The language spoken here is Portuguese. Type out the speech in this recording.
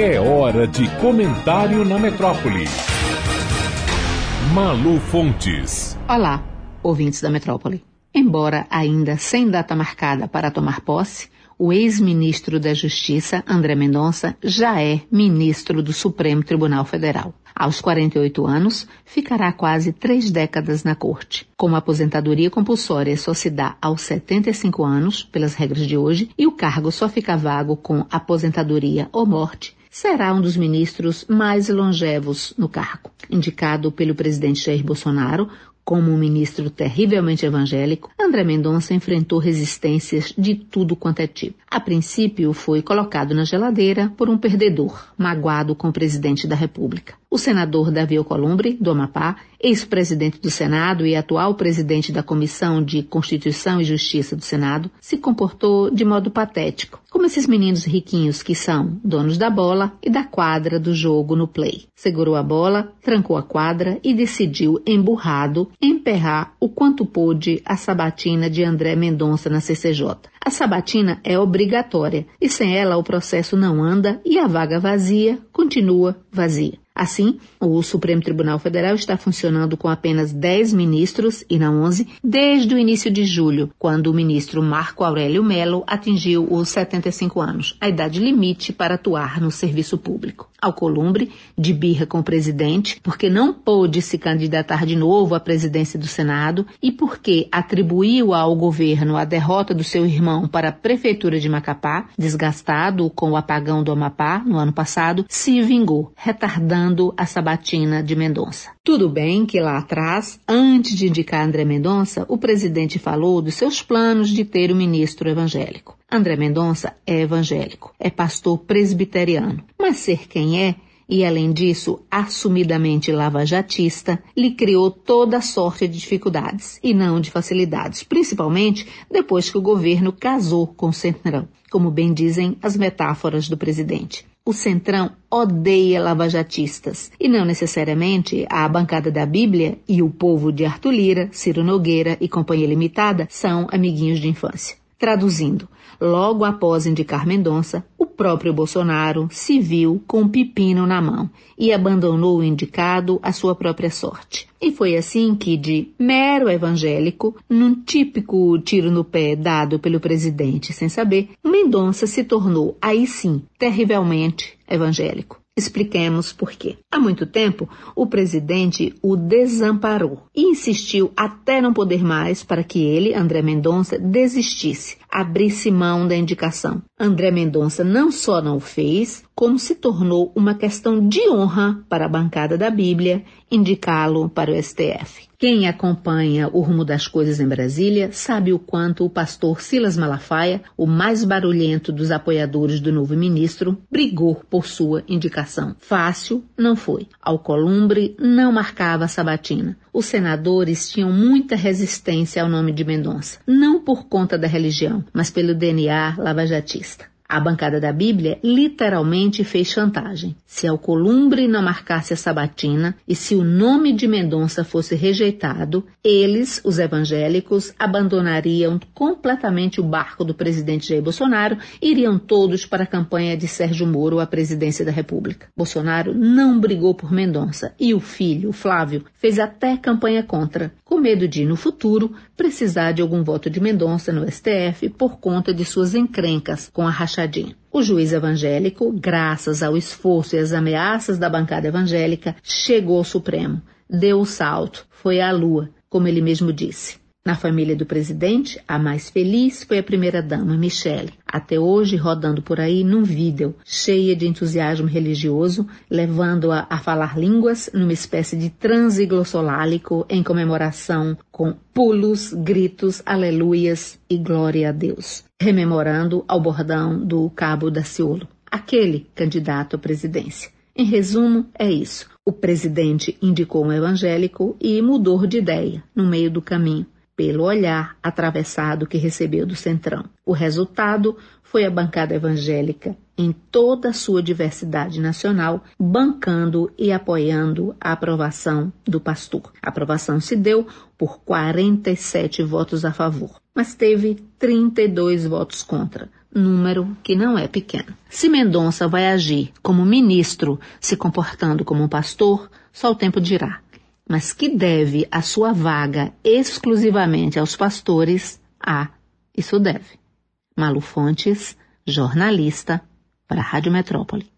É hora de comentário na metrópole. Malu Fontes. Olá, ouvintes da metrópole. Embora ainda sem data marcada para tomar posse, o ex-ministro da Justiça, André Mendonça, já é ministro do Supremo Tribunal Federal. Aos 48 anos, ficará quase três décadas na corte. Como a aposentadoria compulsória só se dá aos 75 anos, pelas regras de hoje, e o cargo só fica vago com aposentadoria ou morte, será um dos ministros mais longevos no cargo. Indicado pelo presidente Jair Bolsonaro como um ministro terrivelmente evangélico, André Mendonça enfrentou resistências de tudo quanto é tipo. A princípio, foi colocado na geladeira por um perdedor, magoado com o presidente da República. O senador Davi Alcolumbre, do Amapá, ex-presidente do Senado e atual presidente da Comissão de Constituição e Justiça do Senado, se comportou de modo patético, como esses meninos riquinhos que são donos da bola e da quadra do jogo no play. Segurou a bola, trancou a quadra e decidiu, emburrado, emperrar o quanto pôde a sabatina de André Mendonça na CCJ. A sabatina é obrigatória e sem ela o processo não anda e a vaga vazia continua vazia. Assim, o Supremo Tribunal Federal está funcionando com apenas 10 ministros e não 11 desde o início de julho, quando o ministro Marco Aurélio Melo atingiu os 75 anos, a idade limite para atuar no serviço público. Alcolumbre, de birra com o presidente, porque não pôde se candidatar de novo à presidência do Senado e porque atribuiu ao governo a derrota do seu irmão para a prefeitura de Macapá, desgastado com o apagão do Amapá no ano passado, se vingou, retardando a sabatina de Mendonça. Tudo bem que lá atrás, antes de indicar André Mendonça, o presidente falou dos seus planos de ter o ministro evangélico. André Mendonça é evangélico, é pastor presbiteriano, mas ser quem é e, além disso, assumidamente lavajatista, lhe criou toda sorte de dificuldades e não de facilidades, principalmente depois que o governo casou com o Centrão, como bem dizem as metáforas do presidente o Centrão odeia lavajatistas, e não necessariamente a bancada da Bíblia e o povo de Arthur Lira, Ciro Nogueira e Companhia Limitada são amiguinhos de infância. Traduzindo, logo após indicar Mendonça, o próprio Bolsonaro se viu com um pepino na mão e abandonou o indicado à sua própria sorte. E foi assim que, de mero evangélico, num típico tiro no pé dado pelo presidente sem saber, Mendonça se tornou, aí sim, terrivelmente evangélico. Expliquemos por quê. Há muito tempo, o presidente o desamparou e insistiu até não poder mais para que ele, André Mendonça, desistisse, abrisse mão da indicação. André Mendonça não só não o fez, como se tornou uma questão de honra para a bancada da Bíblia indicá-lo para o STF. Quem acompanha o rumo das coisas em Brasília sabe o quanto o pastor Silas Malafaia, o mais barulhento dos apoiadores do novo ministro, brigou por sua indicação. Fácil não foi. Alcolumbre não marcava sabatina. Os senadores tinham muita resistência ao nome de Mendonça, não por conta da religião, mas pelo DNA lavajatista. A bancada da Bíblia literalmente fez chantagem. Se Alcolumbre não marcasse a sabatina e se o nome de Mendonça fosse rejeitado, eles, os evangélicos, abandonariam completamente o barco do presidente Jair Bolsonaro e iriam todos para a campanha de Sérgio Moro à presidência da República. Bolsonaro não brigou por Mendonça e o filho, Flávio, fez até campanha contra, com medo de, no futuro, precisar de algum voto de Mendonça no STF por conta de suas encrencas com a rachadinha. O juiz evangélico, graças ao esforço e às ameaças da bancada evangélica, chegou ao Supremo, deu o salto, foi à lua, como ele mesmo disse. Na família do presidente, a mais feliz foi a primeira-dama, Michele, até hoje rodando por aí num vídeo, cheia de entusiasmo religioso, levando-a a falar línguas numa espécie de transe glossolálico em comemoração com pulos, gritos, aleluias e glória a Deus, rememorando ao bordão do Cabo da Ciolo, aquele candidato à presidência. Em resumo, é isso. O presidente indicou um evangélico e mudou de ideia no meio do caminho pelo olhar atravessado que recebeu do Centrão. O resultado foi a bancada evangélica, em toda a sua diversidade nacional, bancando e apoiando a aprovação do pastor. A aprovação se deu por 47 votos a favor. Mas teve 32 votos contra, número que não é pequeno. Se Mendonça vai agir como ministro, se comportando como um pastor, só o tempo dirá. Mas que deve a sua vaga exclusivamente aos pastores, ah, isso deve. Malu Fontes, jornalista, para a Rádio Metrópole.